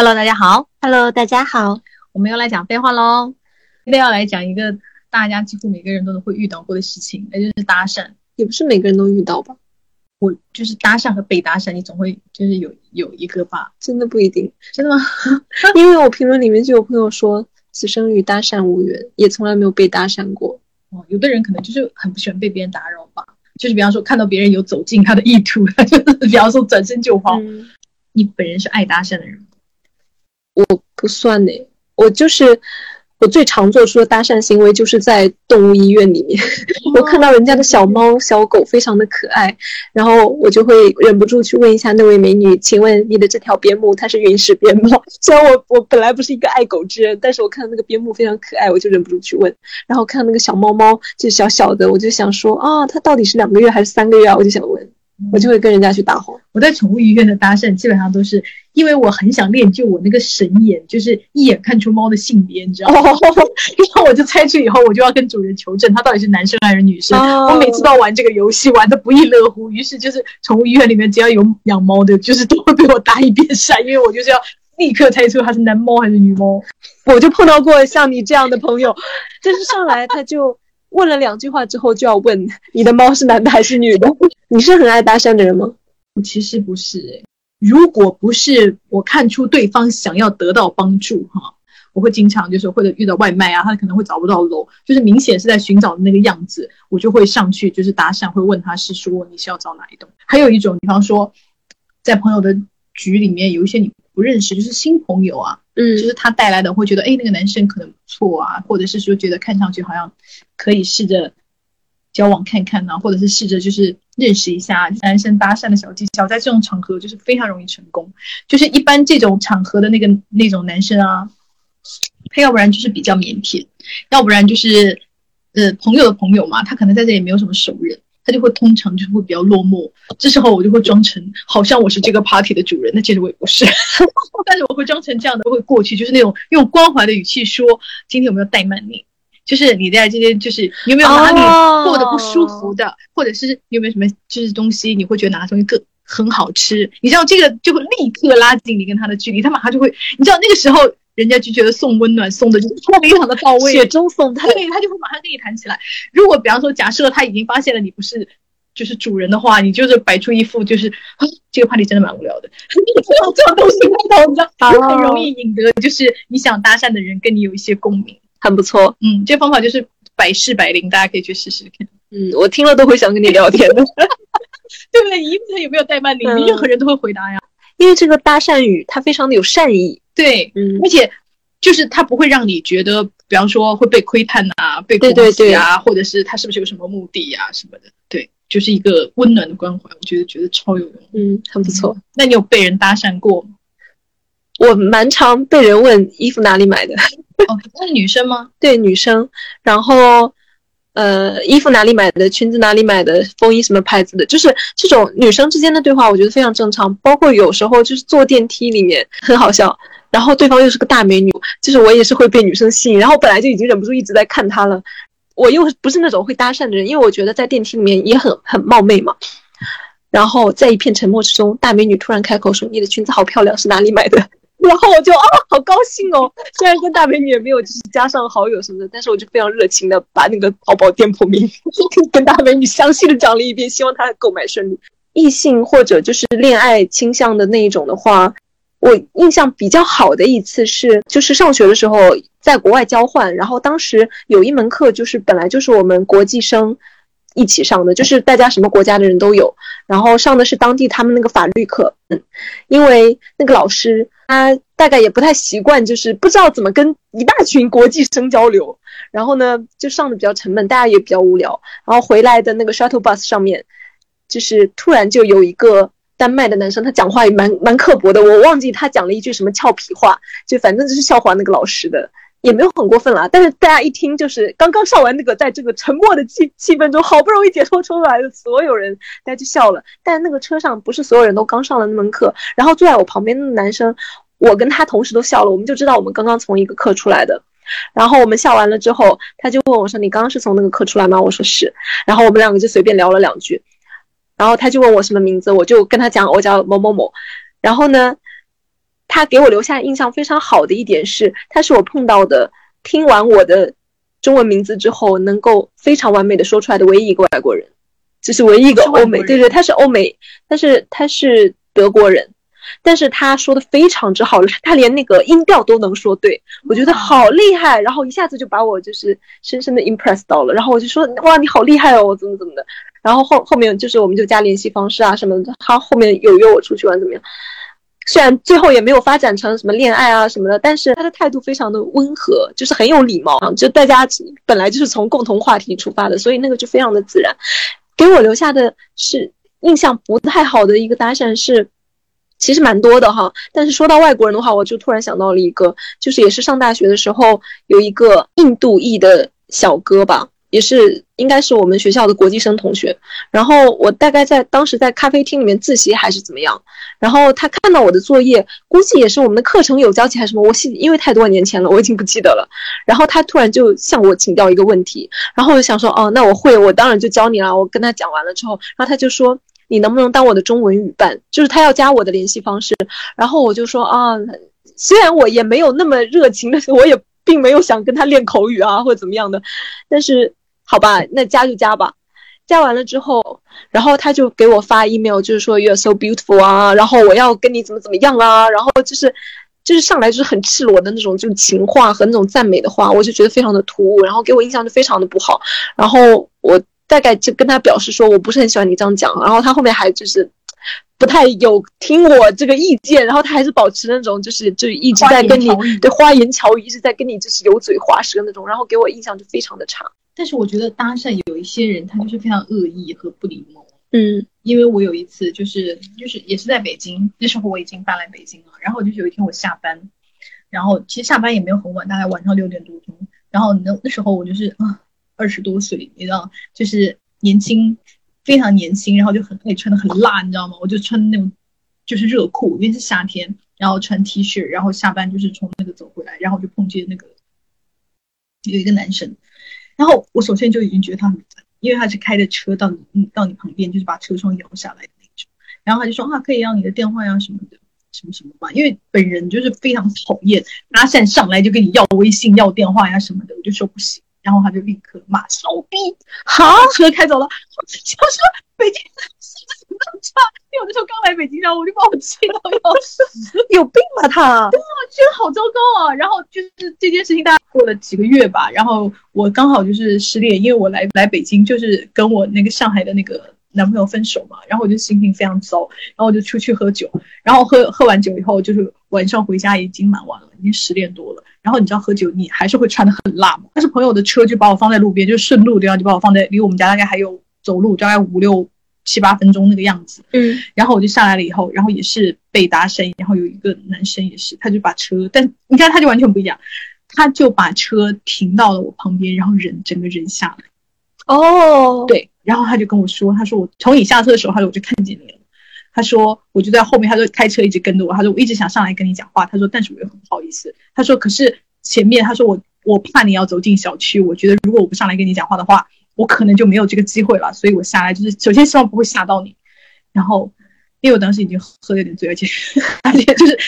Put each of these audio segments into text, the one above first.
Hello，大家好。Hello，大家好。我们又来讲废话喽。今天要来讲一个大家几乎每个人都会遇到过的事情，那就是搭讪。也不是每个人都遇到吧？我就是搭讪和被搭讪，你总会就是有有一个吧？真的不一定，真的吗？因为我评论里面就有朋友说，此生与搭讪无缘，也从来没有被搭讪过。哦，有的人可能就是很不喜欢被别人打扰吧，就是比方说看到别人有走近他的意图，他 就是比方说转身就跑。嗯你本人是爱搭讪的人吗？我不算呢，我就是我最常做出的搭讪行为，就是在动物医院里面，我看到人家的小猫、小狗非常的可爱，然后我就会忍不住去问一下那位美女，请问你的这条边牧它是云石边牧？虽然我我本来不是一个爱狗之人，但是我看到那个边牧非常可爱，我就忍不住去问。然后看到那个小猫猫就小小的，我就想说啊，它到底是两个月还是三个月啊？我就想问，我就会跟人家去搭话。我在宠物医院的搭讪基本上都是因为我很想练就我那个神眼，就是一眼看出猫的性别，你知道吗？然后我就猜出以后，我就要跟主人求证它到底是男生还是女生。哦我每次都要玩这个游戏，玩的不亦乐乎。于是就是宠物医院里面只要有养猫的，就是都会被我搭一遍讪，因为我就是要立刻猜出它是男猫还是女猫。我就碰到过像你这样的朋友，就是上来他就问了两句话之后就要问你的猫是男的还是女的。你是很爱搭讪的人吗？我其实不是诶、如果不是我看出对方想要得到帮助哈，我会经常就是或者遇到外卖啊，他可能会找不到楼，就是明显是在寻找的那个样子，我就会上去就是搭讪，会问他是说你是要找哪一栋。还有一种，比方说在朋友的局里面有一些你不认识，就是新朋友啊，嗯就是他带来的会觉得，哎，那个男生可能不错啊，或者是说觉得看上去好像可以试着交往看看呐、或者是试着就是认识一下男生搭讪的小技巧，在这种场合就是非常容易成功。就是一般这种场合的那个那种男生啊，他要不然就是比较腼腆，要不然就是呃朋友的朋友嘛，他可能在这里没有什么熟人。他就会通常就会比较落寞，这时候我就会装成好像我是这个 party 的主人，那其实我也不是，但是我会装成这样的，会过去，就是那种用关怀的语气说：“今天有没有怠慢你？就是你在这边，就是你有没有哪里过得不舒服的，或者是你有没有什么就是东西，你会觉得哪个东西更很好吃？你知道这个就会立刻拉近你跟他的距离，他马上就会，你知道那个时候人家就觉得送温暖送的就是非常的到位，雪中送炭。对他就会马上跟你谈起来。如果比方说，假设他已经发现了你不是就是主人的话，你就是摆出一副就是啊，这个 party 真的蛮无聊的，这种东西开头，你知道，很容易引得就是你想搭讪的人跟你有一些共鸣。很不错。嗯，这方法就是百试百灵，大家可以去试试看，嗯，我听了都会想跟你聊天的，对不对？一问他有没有怠慢你，任何人都会回答呀。因为这个搭讪语它非常的有善意。对，嗯而且就是它不会让你觉得，比方说会被窥探啊，被攻击啊，或者是他是不是有什么目的呀、什么的。对，就是一个温暖的关怀，我觉得觉得超有用。嗯，很不错。那你有被人搭讪过吗？我蛮常被人问衣服哪里买的，哦，那是女生吗？对女生，然后呃，衣服哪里买的，裙子哪里买的，风衣什么牌子的，就是这种女生之间的对话，我觉得非常正常。包括有时候就是坐电梯里面很好笑，然后对方又是个大美女，就是我也是会被女生吸引，然后本来就已经忍不住一直在看她了，我又不是那种会搭讪的人，因为我觉得在电梯里面也很很冒昧嘛。然后在一片沉默之中，大美女突然开口说：“你的裙子好漂亮，是哪里买的？”然后我就啊，好高兴哦！虽然跟大美女也没有就是加上好友什么的，但是我就非常热情的把那个淘宝店铺名跟大美女详细的讲了一遍，希望她购买顺利。异性或者就是恋爱倾向的那一种的话，我印象比较好的一次是，就是上学的时候在国外交换，然后当时有一门课就是本来就是我们国际生一起上的，就是大家什么国家的人都有，然后上的是当地他们那个法律课，嗯，因为那个老师他大概也不太习惯，就是不知道怎么跟一大群国际生交流，然后呢就上的比较沉闷，大家也比较无聊，然后回来的那个 shuttle bus 上面，就是突然就有一个。丹麦的男生，他讲话也蛮蛮刻薄的，我忘记他讲了一句什么俏皮话，就反正就是笑话那个老师的，也没有很过分啦。但是大家一听，就是刚刚上完那个，在这个沉默的气气氛中，好不容易解脱出来的所有人，大家就笑了。但那个车上不是所有人都刚上了那门课，然后坐在我旁边的男生，我跟他同时都笑了，我们就知道我们刚刚从一个课出来的。然后我们笑完了之后，他就问我说：“你刚刚是从那个课出来吗？”我说是。然后我们两个就随便聊了两句。然后他就问我什么名字，我就跟他讲我叫某某某。然后呢，他给我留下印象非常好的一点是，他是我碰到的听完我的中文名字之后能够非常完美的说出来的唯一一个外国人，这是唯一一个欧美，对对，他是欧美，但是他是德国人。但是他说的非常之好，他连那个音调都能说对，我觉得好厉害，然后一下子就把我就是深深的 impress 到了，然后我就说哇你好厉害哦，怎么怎么的，然后后后面就是我们就加联系方式啊什么的，他后面有约我出去玩怎么样？虽然最后也没有发展成什么恋爱啊什么的，但是他的态度非常的温和，就是很有礼貌啊，就大家本来就是从共同话题出发的，所以那个就非常的自然。给我留下的是印象不太好的一个搭讪是。其实蛮多的哈，但是说到外国人的话，我就突然想到了一个，就是也是上大学的时候有一个印度裔的小哥吧，也是应该是我们学校的国际生同学。然后我大概在当时在咖啡厅里面自习还是怎么样，然后他看到我的作业，估计也是我们的课程有交集还是什么，我记因为太多年前了，我已经不记得了。然后他突然就向我请教一个问题，然后我就想说，哦，那我会，我当然就教你了。我跟他讲完了之后，然后他就说。你能不能当我的中文语伴？就是他要加我的联系方式，然后我就说啊，虽然我也没有那么热情，但是我也并没有想跟他练口语啊或者怎么样的，但是好吧，那加就加吧。加完了之后，然后他就给我发 email，就是说 you're so beautiful 啊，然后我要跟你怎么怎么样啊，然后就是就是上来就是很赤裸的那种就是情话和那种赞美的话，我就觉得非常的突兀，然后给我印象就非常的不好，然后我。大概就跟他表示说，我不是很喜欢你这样讲，然后他后面还就是不太有听我这个意见，然后他还是保持那种就是就一直在跟你对花言巧语，一直在跟你就是油嘴滑舌那种，然后给我印象就非常的差。但是我觉得搭讪有一些人他就是非常恶意和不礼貌。嗯，因为我有一次就是就是也是在北京，那时候我已经搬来北京了，然后就是有一天我下班，然后其实下班也没有很晚，大概晚上六点多钟，然后那那时候我就是啊。二十多岁，你知道，就是年轻，非常年轻，然后就很爱穿的很辣，你知道吗？我就穿那种，就是热裤，因为是夏天，然后穿 T 恤，然后下班就是从那个走回来，然后就碰见那个有一个男生，然后我首先就已经觉得他很烦，因为他是开着车到你到你旁边，就是把车窗摇下来的那种，然后他就说啊，可以要你的电话呀什么的，什么什么吧，因为本人就是非常讨厌搭讪上来就跟你要微信要电话呀什么的，我就说不行。然后他就立刻骂骚逼，好，车开走了。我说北京素质怎么？因为我那时候刚来北京，然后我就把我气到要死，有病吧他？对啊，觉得好糟糕啊。然后就是这件事情，大概过了几个月吧。然后我刚好就是失恋，因为我来来北京就是跟我那个上海的那个男朋友分手嘛。然后我就心情非常糟，然后我就出去喝酒。然后喝喝完酒以后，就是晚上回家已经蛮晚了，已经十点多了。然后你知道喝酒，你还是会穿的很辣嘛？但是朋友的车就把我放在路边，就顺路，对吧？就把我放在离我们家大概还有走路大概五六七八分钟那个样子。嗯。然后我就下来了以后，然后也是被搭讪，然后有一个男生也是，他就把车，但你看他就完全不一样，他就把车停到了我旁边，然后人整个人下来。哦。对。然后他就跟我说，他说我从你下车的时候，他说我就看见你了。他说我就在后面，他说开车一直跟着我。他说我一直想上来跟你讲话。他说但是我又很不好意思。他说可是前面他说我我怕你要走进小区，我觉得如果我不上来跟你讲话的话，我可能就没有这个机会了。所以我下来就是首先希望不会吓到你。然后因为我当时已经喝的有点醉，而且而且就是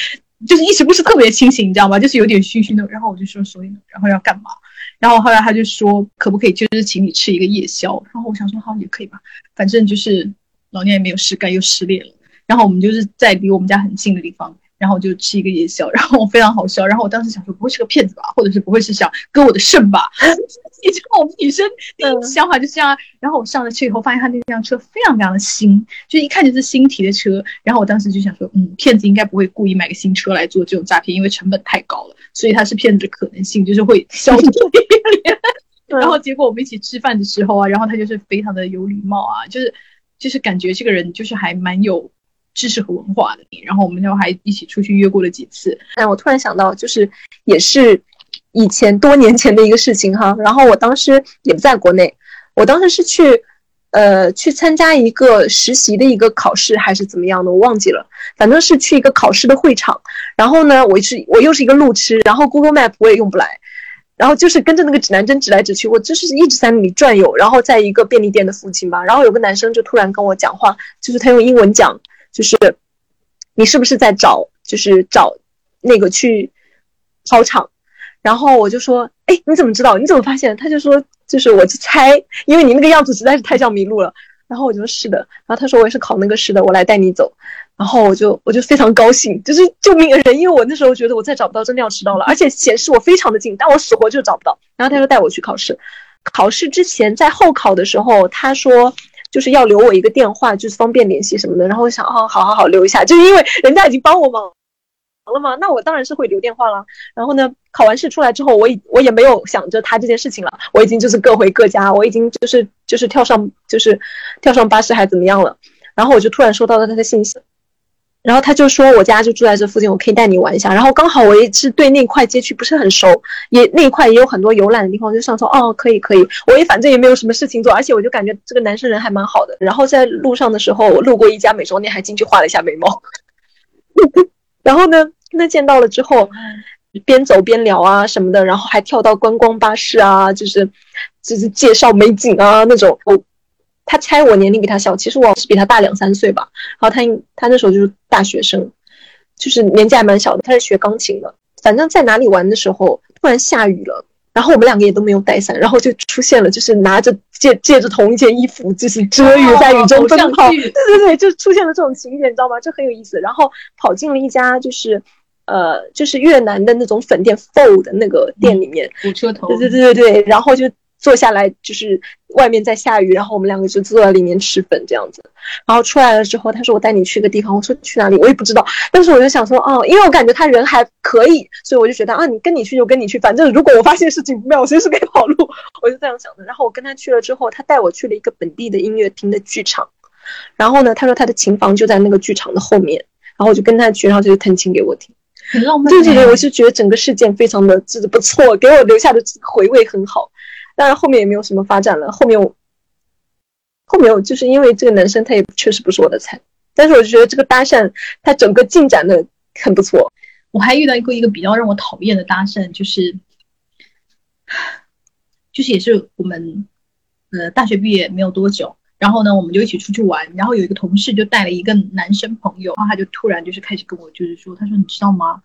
就是意识不是特别清醒，你知道吗？就是有点醺醺的。然后我就说所以呢，然后要干嘛？然后后来他就说可不可以就是请你吃一个夜宵？然后我想说好也可以吧，反正就是。老娘也没有事干，又失恋了。然后我们就是在离我们家很近的地方，然后就吃一个夜宵，然后非常好笑。然后我当时想说，不会是个骗子吧，或者是不会是想割我的肾吧？你知道我们女生第一想法就是这样。然后我上了车以后，发现他那辆车非常非常的新，就一看就是新提的车。然后我当时就想说，嗯，骗子应该不会故意买个新车来做这种诈骗，因为成本太高了，所以他是骗子的可能性就是会小一点。然后结果我们一起吃饭的时候啊，然后他就是非常的有礼貌啊，就是。就是感觉这个人就是还蛮有知识和文化的，然后我们就还一起出去约过了几次。哎我突然想到，就是也是以前多年前的一个事情哈。然后我当时也不在国内，我当时是去呃去参加一个实习的一个考试还是怎么样的，我忘记了。反正是去一个考试的会场。然后呢，我是我又是一个路痴，然后 Google Map 我也用不来。然后就是跟着那个指南针指来指去，我就是一直在那里转悠。然后在一个便利店的附近吧，然后有个男生就突然跟我讲话，就是他用英文讲，就是你是不是在找，就是找那个去操场，然后我就说，哎，你怎么知道？你怎么发现？他就说，就是我就猜，因为你那个样子实在是太像麋鹿了。然后我就说是的，然后他说我也是考那个试的，我来带你走。然后我就我就非常高兴，就是救命人，因为我那时候觉得我再找不到，真的要迟到了，而且显示我非常的近，但我死活就找不到。然后他就带我去考试，考试之前在候考的时候，他说就是要留我一个电话，就是方便联系什么的。然后我想，哦，好好好，留一下，就是因为人家已经帮我忙了嘛，那我当然是会留电话了。然后呢，考完试出来之后，我已我也没有想着他这件事情了，我已经就是各回各家，我已经就是就是跳上就是跳上巴士还怎么样了。然后我就突然收到了他的信息。然后他就说我家就住在这附近，我可以带你玩一下。然后刚好我也是对那块街区不是很熟，也那块也有很多游览的地方，就想说哦可以可以，我也反正也没有什么事情做，而且我就感觉这个男生人还蛮好的。然后在路上的时候，我路过一家美妆店，还进去画了一下眉毛。然后呢，跟他见到了之后，边走边聊啊什么的，然后还跳到观光巴士啊，就是就是介绍美景啊那种。我。他猜我年龄比他小，其实我是比他大两三岁吧。然后他他那时候就是大学生，就是年纪还蛮小的。他是学钢琴的。反正在哪里玩的时候，突然下雨了，然后我们两个也都没有带伞，然后就出现了，就是拿着借借着同一件衣服，就是遮雨在雨中奔跑。对对对，就出现了这种情节，你知道吗？这很有意思。然后跑进了一家就是呃就是越南的那种粉店 Fo 的那个店里面，火车头。对对对对对，然后就。坐下来就是外面在下雨，然后我们两个就坐在里面吃粉这样子。然后出来了之后，他说我带你去个地方。我说去哪里？我也不知道。但是我就想说，哦，因为我感觉他人还可以，所以我就觉得啊，你跟你去就跟你去，反正如果我发现事情不妙，我随时可以跑路。我就这样想的。然后我跟他去了之后，他带我去了一个本地的音乐厅的剧场。然后呢，他说他的琴房就在那个剧场的后面。然后我就跟他去，然后他就弹琴给我听，很浪漫。对对对，我是觉得整个事件非常的就是不错，给我留下的回味很好。当然后面也没有什么发展了。后面我，后面我就是因为这个男生他也确实不是我的菜，但是我就觉得这个搭讪他整个进展的很不错。我还遇到过一个比较让我讨厌的搭讪，就是，就是也是我们呃大学毕业没有多久，然后呢我们就一起出去玩，然后有一个同事就带了一个男生朋友，然后他就突然就是开始跟我就是说，他说你知道吗？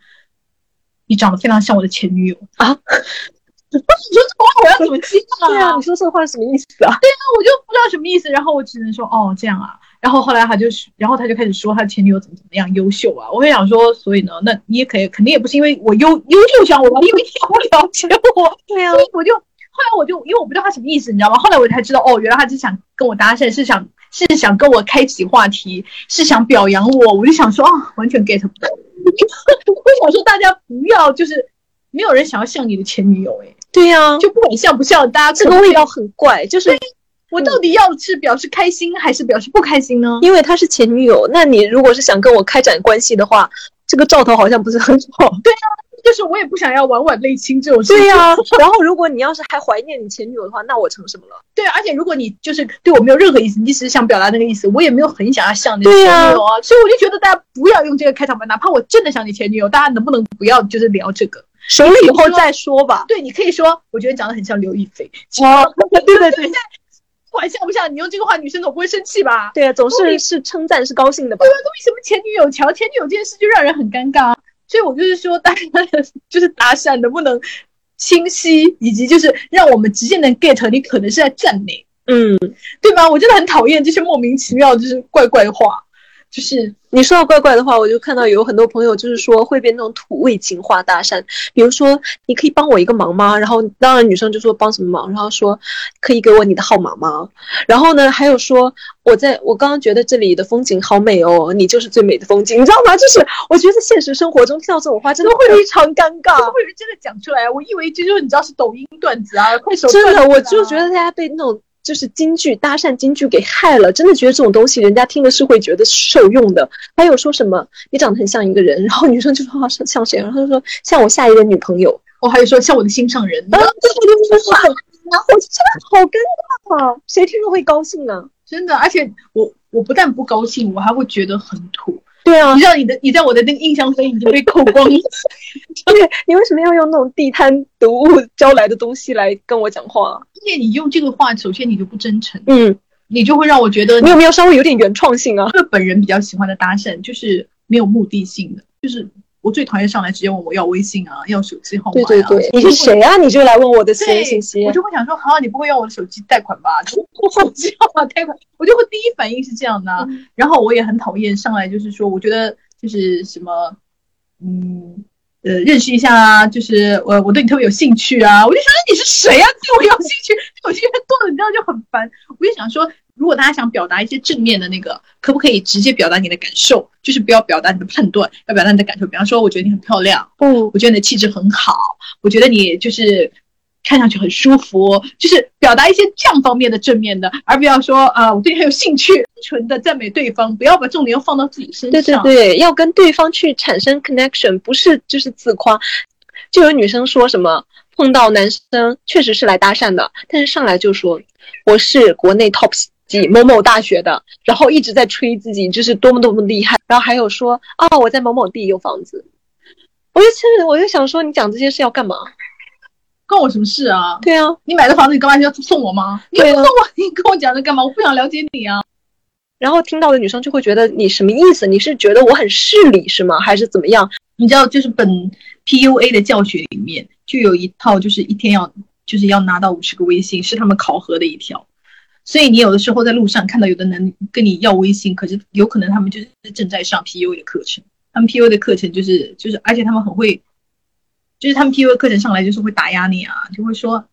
你长得非常像我的前女友啊。你说这话我要怎么接啊？对啊，你说这话什么意思啊？对啊，我就不知道什么意思，然后我只能说哦这样啊。然后后来他就，然后他就开始说他前女友怎么怎么样优秀啊。我会想说，所以呢，那你也可以，肯定也不是因为我优优秀想我吧，因为你不了解我。对啊，所以我就后来我就因为我不知道他什么意思，你知道吗？后来我才知道哦，原来他是想跟我搭讪，是想是想跟我开启话题，是想表扬我。我就想说啊，完全 get 不到。我想说大家不要就是。没有人想要像你的前女友哎，对呀，就不管像不像，大家这个味道很怪。就是我到底要是表示开心还是表示不开心呢？因为她是前女友，那你如果是想跟我开展关系的话，这个兆头好像不是很好。对呀，就是我也不想要晚晚泪倾这种事情。对呀，然后如果你要是还怀念你前女友的话，那我成什么了？对，而且如果你就是对我没有任何意思，你只是想表达那个意思，我也没有很想要像你前女友啊。所以我就觉得大家不要用这个开场白，哪怕我真的想你前女友，大家能不能不要就是聊这个？熟了以后再说吧。对，你可以说，我觉得长得很像刘亦菲。哦，对对对，不管像不像，你用这个话，女生总不会生气吧？对啊，总是是称赞，是高兴的吧？对啊，那为什么前女友强前女友这件事就让人很尴尬？所以我就是说，大家 就是搭讪能不能清晰，以及就是让我们直接能 get 你可能是在赞美，嗯，对吧？我真的很讨厌这些莫名其妙就是怪怪的话。就是你说到怪怪的话，我就看到有很多朋友就是说会被那种土味情话搭讪，比如说你可以帮我一个忙吗？然后当然女生就说帮什么忙，然后说可以给我你的号码吗？然后呢还有说我在我刚刚觉得这里的风景好美哦，你就是最美的风景，你知道吗？就是我觉得现实生活中听到这种话真的会非常尴尬，会有人真的讲出来？我以为这就是你知道是抖音段子啊，快手真的，我就觉得大家被那种。就是京剧搭讪京剧给害了，真的觉得这种东西人家听了是会觉得受用的。还有说什么你长得很像一个人，然后女生就说像像谁，然后就说像我下一任女朋友。哦，还有说像我的心上人。啊，对对对对对，然后我就真的好尴尬啊，谁听了会高兴呢？真的，而且我我不但不高兴，我还会觉得很土。对啊，你知道你的你在我的那个印象分已经被扣光了。对，你为什么要用那种地摊毒物招来的东西来跟我讲话？因为你用这个话，首先你就不真诚，嗯，你就会让我觉得你有没有稍微有点原创性啊？因为本人比较喜欢的搭讪就是没有目的性的，就是。我最讨厌上来直接问我要微信啊，要手机号码、对对对，你是谁啊？你就来问我的私人信息？我就会想说，好，你不会要我的手机贷款吧？手机号码贷款，我就会第一反应是这样的。然后我也很讨厌上来就是说，我觉得就是什么，嗯。呃，认识一下啊，就是我我对你特别有兴趣啊，我就想你是谁啊？对我有兴趣，有兴趣多了，你知道就很烦。我就想说，如果大家想表达一些正面的那个，可不可以直接表达你的感受？就是不要表达你的判断，要表达你的感受。比方说，我觉得你很漂亮，嗯，我觉得你的气质很好，我觉得你就是。看上去很舒服，就是表达一些这样方面的正面的，而不要说啊，我对你很有兴趣，单纯的赞美对方，不要把重点又放到自己身上。对对对，要跟对方去产生 connection，不是就是自夸。就有女生说什么碰到男生确实是来搭讪的，但是上来就说我是国内 top 几某某大学的，然后一直在吹自己就是多么多么厉害，然后还有说啊我在某某地有房子，我就其实我就想说你讲这些是要干嘛？关我什么事啊？对啊，你买的房子你干嘛要送我吗？你不送我，你跟我讲这干嘛？我不想了解你啊。然后听到的女生就会觉得你什么意思？你是觉得我很势利是吗？还是怎么样？你知道，就是本 PUA 的教学里面就有一套，就是一天要就是要拿到五十个微信，是他们考核的一条。所以你有的时候在路上看到有的人跟你要微信，可是有可能他们就是正在上 PUA 的课程。他们 PUA 的课程就是就是，而且他们很会。就是他们 P U A 课程上来就是会打压你啊，就会说，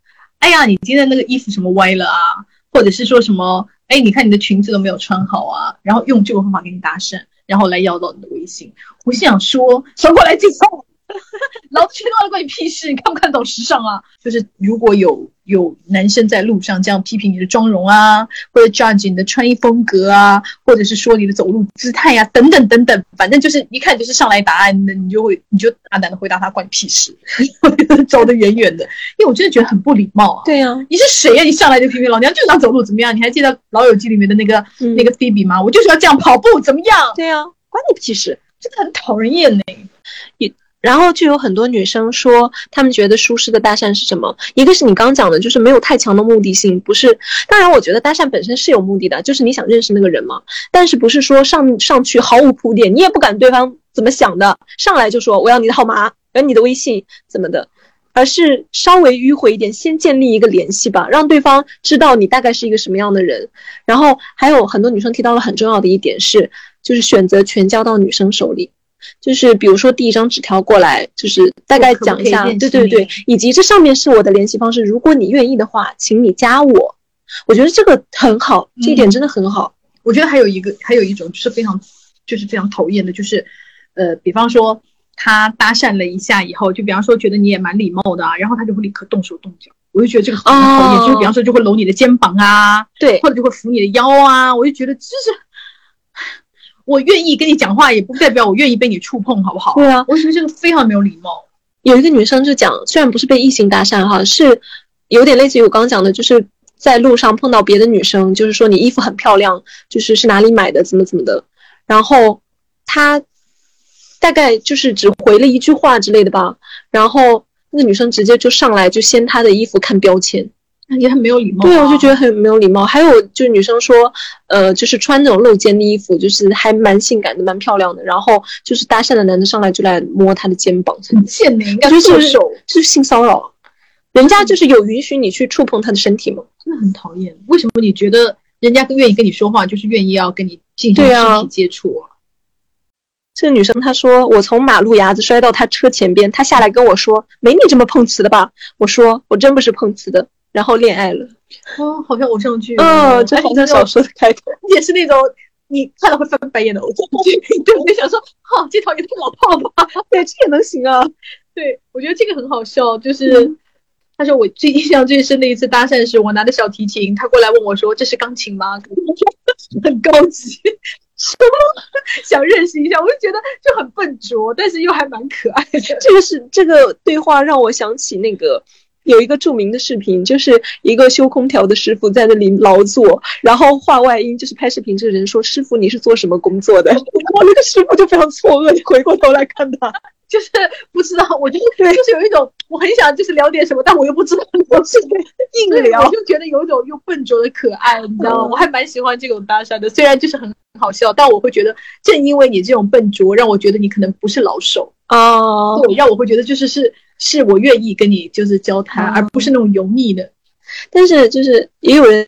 哎呀，你今天那个衣服什么歪了啊，或者是说什么，哎，你看你的裙子都没有穿好啊，然后用这个方法给你搭讪，然后来要到你的微信。我想说，转过来介绍，老子全都关你屁事，你看不看懂时尚啊？就是如果有。有男生在路上这样批评你的妆容啊，或者 judge 你的穿衣风格啊，或者是说你的走路姿态呀，等等等等，反正就是一看就是上来答案的，你就会你就大胆的回答他关你屁事，走得远远的，因为我真的觉得很不礼貌啊。对呀，你是谁呀？你上来就批评老娘就想走路怎么样？你还记得老友记里面的那个那个 Phoebe 吗？我就是要这样跑步怎么样？对呀，关你屁事，真的很讨人厌呢。也。然后就有很多女生说，她们觉得舒适的搭讪是什么？一个是你刚讲的，就是没有太强的目的性，不是。当然，我觉得搭讪本身是有目的的，就是你想认识那个人嘛。但是不是说上上去毫无铺垫，你也不管对方怎么想的，上来就说我要你的号码，要你的微信怎么的，而是稍微迂回一点，先建立一个联系吧，让对方知道你大概是一个什么样的人。然后还有很多女生提到了很重要的一点是，就是选择权交到女生手里。就是比如说递一张纸条过来，就是大概讲一下，对对对，以及这上面是我的联系方式，如果你愿意的话，请你加我。我觉得这个很好，这一点真的很好。我觉得还有一个，还有一种就是非常，就是非常讨厌的，就是，呃，比方说他搭讪了一下以后，就比方说觉得你也蛮礼貌的啊，然后他就会立刻动手动脚，我就觉得这个很讨厌。就是比方说就会搂你的肩膀啊，对，或者就会扶你的腰啊，我就觉得这是。我愿意跟你讲话，也不代表我愿意被你触碰，好不好？对啊，我觉得这个非常没有礼貌。有一个女生就讲，虽然不是被异性搭讪哈，是有点类似于我刚刚讲的，就是在路上碰到别的女生，就是说你衣服很漂亮，就是是哪里买的，怎么怎么的。然后她大概就是只回了一句话之类的吧，然后那个女生直接就上来就掀她的衣服看标签。也很没有礼貌，对，我就觉得很没有礼貌。还有就是女生说，呃，就是穿那种露肩的衣服，就是还蛮性感的，蛮漂亮的。然后就是搭讪的男的上来就来摸她的肩膀，很贱的，应该是手，是性骚扰。人家就是有允许你去触碰他的身体吗？真的很讨厌。为什么你觉得人家更愿意跟你说话，就是愿意要跟你进行身体接触啊？这个女生她说，我从马路牙子摔到她车前边，她下来跟我说，没你这么碰瓷的吧？我说我真不是碰瓷的。然后恋爱了，哦，好像偶像剧，嗯，就好像小说的开头，也是那种你看了会翻白眼的偶像剧。对，我就想说，哈，这套也太老套了吧？对，这也能行啊？对，我觉得这个很好笑。就是他说我最印象最深的一次搭讪是，我拿着小提琴，他过来问我说：“这是钢琴吗？” 很高级，说想认识一下，我就觉得就很笨拙，但是又还蛮可爱的。这个是这个对话让我想起那个。有一个著名的视频，就是一个修空调的师傅在那里劳作，然后话外音就是拍视频这个人说：“师傅，你是做什么工作的？” 我那个师傅就非常错愕，回过头来看他，就是不知道。我就是就是有一种我很想就是聊点什么，但我又不知道我是硬聊，我就觉得有一种又笨拙的可爱，你知道吗？我还蛮喜欢这种搭讪的，虽然就是很好笑，但我会觉得正因为你这种笨拙，让我觉得你可能不是老手。啊，对，让我会觉得就是是是我愿意跟你就是交谈，而不是那种油腻的。但是就是也有人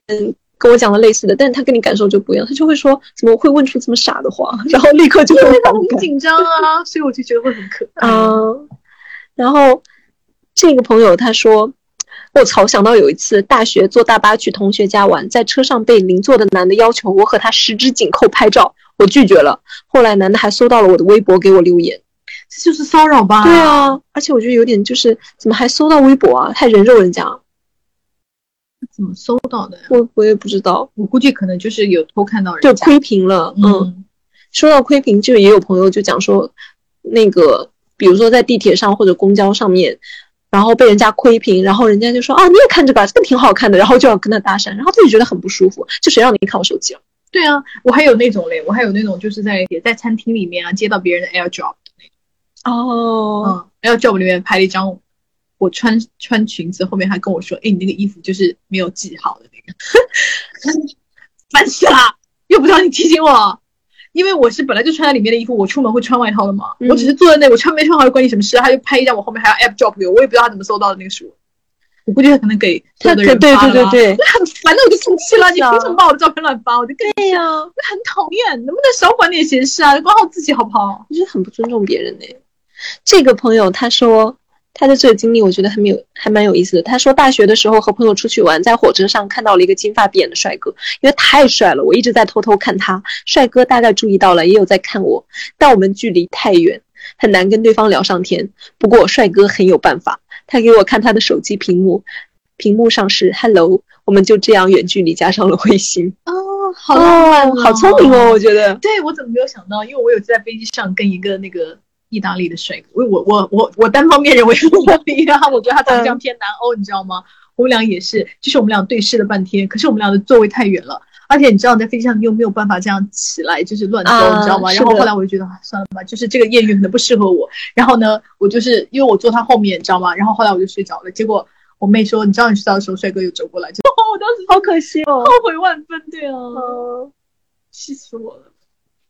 跟我讲了类似的，但是他跟你感受就不一样，他就会说怎么会问出这么傻的话，然后立刻就会反很。紧张啊，所以我就觉得会很可 爱。嗯，然后这个朋友他说，我操，想到有一次大学坐大巴去同学家玩，在车上被邻座的男的要求我和他十指紧扣拍照，我拒绝了。后来男的还搜到了我的微博给我留言。这就是骚扰吧？对，啊，而且我觉得有点就是怎么还搜到微博啊，太人肉人家。怎么搜到的呀？我我也不知道，我估计可能就是有偷看到人家。就窥屏了。嗯，嗯，说到窥屏，就也有朋友就讲说，那个比如说在地铁上或者公交上面，然后被人家窥屏，然后人家就说啊你也看这个啊，这个挺好看的，然后就要跟他搭讪，然后自己觉得很不舒服，就谁让你看我手机了？对啊，我还有那种嘞，我还有那种就是在也在餐厅里面啊，接到别人的 AirDrop，哦，嗯，AirDrop 里面拍了一张我穿穿裙子，后面还跟我说，哎，你那个衣服就是没有系好的那个，烦死了，又不知道你提醒我。因为我是本来就穿在里面的衣服，我出门会穿外套的嘛。嗯我只是坐在那，我穿没穿好又关你什么事？他就拍一张我后面还要 app drop 给我，我也不知道他怎么搜到的那个书我。估计他可能给所他的人对发了吧对对对，很烦的，我就生气了。你凭什么把我的照片乱发？我就跟你对呀、很讨厌，能不能少管点闲事啊？管好自己好不好？我觉得很不尊重别人呢。这个朋友他说他的这个经历，我觉得还没有还蛮有意思的。他说大学的时候和朋友出去玩，在火车上看到了一个金发碧眼的帅哥，因为太帅了，我一直在偷偷看他。帅哥大概注意到了，也有在看我，但我们距离太远，很难跟对方聊上天。不过帅哥很有办法，他给我看他的手机屏幕，屏幕上是 “hello”，我们就这样远距离加上了微信。哦，好浪漫、哦，好聪明哦，我觉得。对我怎么没有想到？因为我有在飞机上跟一个那个意大利的帅哥，我我我我我单方面认为是意大利啊，我觉得他长相偏南欧，你知道吗？我们俩也是，就是我们俩对视了半天，可是我们俩的座位太远了。而且你知道，在飞机上你又没有办法这样起来，就是乱走，啊你知道吗？然后后来我就觉得啊算了吧，就是这个艳遇可能不适合我。然后呢，我就是因为我坐他后面，你知道吗？然后后来我就睡着了。结果我妹说，你知道你睡着的时候，帅哥又走过来，就、哦、我当时好可惜哦后。悔万分，对啊。嗯气死我了。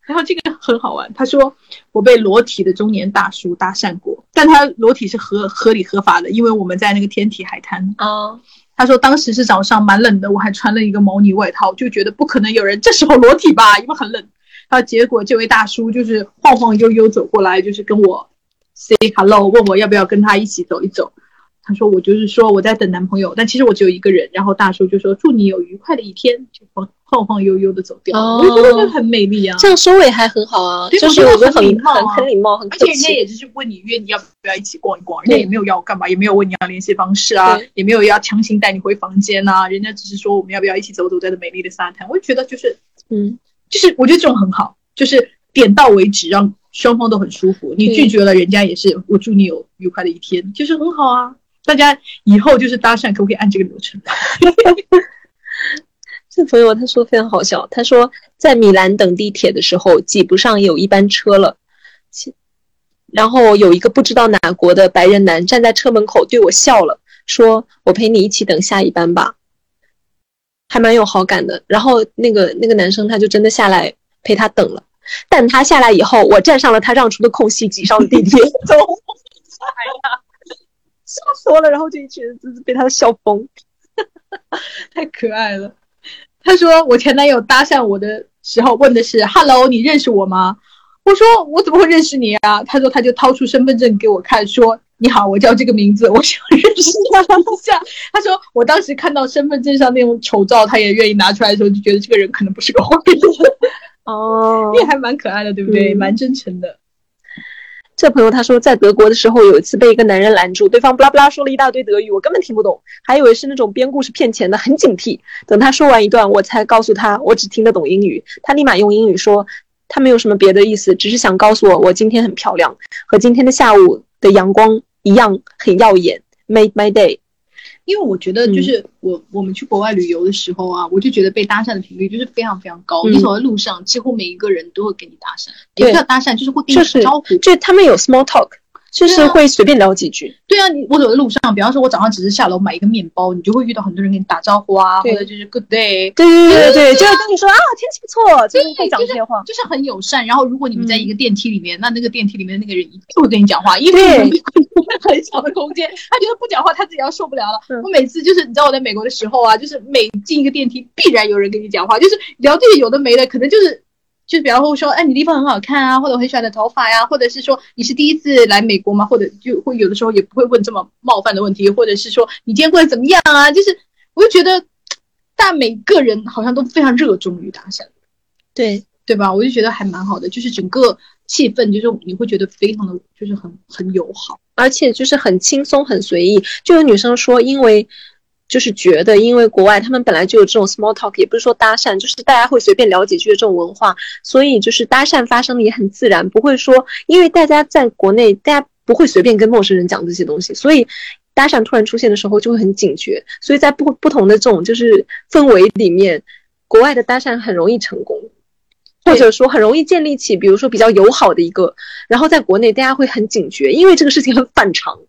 然后这个很好玩，他说我被裸体的中年大叔搭讪过，但他裸体是合合理合法的，因为我们在那个天体海滩。啊，他说当时是早上蛮冷的，我还穿了一个毛呢外套，就觉得不可能有人这时候裸体吧，因为很冷。然后结果这位大叔就是晃晃悠悠走过来，就是跟我 say hello，问我要不要跟他一起走一走。他说我就是说我在等男朋友，但其实我只有一个人。然后大叔就说祝你有愉快的一天，就晃晃晃悠悠的走掉。哦我就觉得这很美丽啊。这样收尾还很好啊，对就是很很礼貌啊很很礼貌，很而客气。且人家也只是问你约你要不要一起逛一逛，人家也没有要干嘛，也没有问你要联系方式啊，也没有要强行带你回房间啊，人家只是说我们要不要一起走走在这美丽的沙滩。我就觉得就是嗯，就是我觉得这种很好，就是点到为止，让双方都很舒服。你拒绝了，人家也是我祝你有愉快的一天，就是很好啊。大家以后就是搭讪，可不可以按这个流程？这朋友他说非常好笑，他说在米兰等地铁的时候挤不上有一班车了，然后有一个不知道哪国的白人男站在车门口对我笑了，说我陪你一起等下一班吧，还蛮有好感的。然后那个那个男生他就真的下来陪他等了，但他下来以后，我站上了他让出的空隙，挤上了地铁，走，笑死我了。然后这一群人真是被他笑疯。太可爱了。他说我前男友搭讪我的时候问的是 “Hello，你认识我吗？”我说我怎么会认识你啊？他说他就掏出身份证给我看，说你好，我叫这个名字，我想认识你一下。他说我当时看到身份证上那种丑照，他也愿意拿出来的时候，就觉得这个人可能不是个坏人，哦 也还蛮可爱的，对不对？嗯蛮真诚的。这朋友他说，在德国的时候有一次被一个男人拦住，对方布拉布拉说了一大堆德语，我根本听不懂，还以为是那种编故事骗钱的，很警惕。等他说完一段，我才告诉他我只听得懂英语，他立马用英语说，他没有什么别的意思，只是想告诉我我今天很漂亮，和今天的下午的阳光一样很耀眼，made my day。因为我觉嗯得，就是我、我们去国外旅游的时候啊，我就觉得被搭讪的频率就是非常非常高。嗯你走在路上，几乎每一个人都会给你搭讪，也不叫搭讪，就是会跟你就是打招呼。就他们有 small talk，就是会随便聊几句。对啊，你我走在路上，比方说我早上只是下楼买一个面包，你就会遇到很多人跟你打招呼啊，或者就是 Good day，对对对对，就会跟你说啊天气不错，就是会讲这些话，就是很友善。然后如果你们在一个电梯里面，那那个电梯里面的那个人一定会跟你讲话，因为很小的空间，他觉得不讲话他自己要受不了了。我每次就是你知道我在美国的时候啊，就是每进一个电梯必然有人跟你讲话，就是聊这些有的没的，可能就是。就比方说说，哎，你地方很好看啊，或者我很喜欢的头发呀，或者是说你是第一次来美国吗？或者就会有的时候也不会问这么冒犯的问题，或者是说你今天过得怎么样啊？就是我就觉得，但每个人好像都非常热衷于搭讪，对对吧？我就觉得还蛮好的，就是整个气氛就是你会觉得非常的就是很很友好，而且就是很轻松很随意。就有女生说，因为。就是觉得，因为国外他们本来就有这种 small talk，也不是说搭讪，就是大家会随便聊几句的这种文化，所以就是搭讪发生的也很自然，不会说，因为大家在国内，大家不会随便跟陌生人讲这些东西，所以搭讪突然出现的时候就会很警觉，所以在不不同的这种就是氛围里面，国外的搭讪很容易成功，或者说很容易建立起，比如说比较友好的一个，然后在国内大家会很警觉，因为这个事情很反常。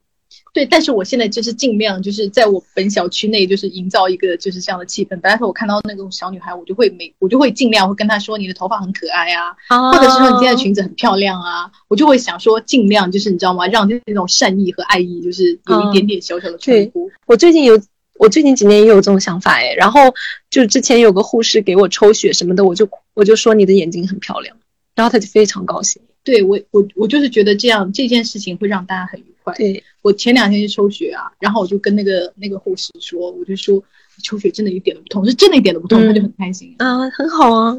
对，但是我现在就是尽量就是在我本小区内，就是营造一个就是这样的气氛。本来说我看到那种小女孩，我就会每我就会尽量会跟她说你的头发很可爱啊，或者是说你今天的裙子很漂亮啊，我就会想说尽量就是你知道吗，让那种善意和爱意就是有一点点小小的传播。我最近有，我最近几年也有这种想法哎，然后就之前有个护士给我抽血什么的，我就我就说你的眼睛很漂亮，然后他就非常高兴。对我我我就是觉得这样这件事情会让大家很愉快。对我前两天去抽血啊，然后我就跟那个那个护士说，我就说抽血真的一点都不痛，是真的一点都不痛，他就很开心啊，很好啊。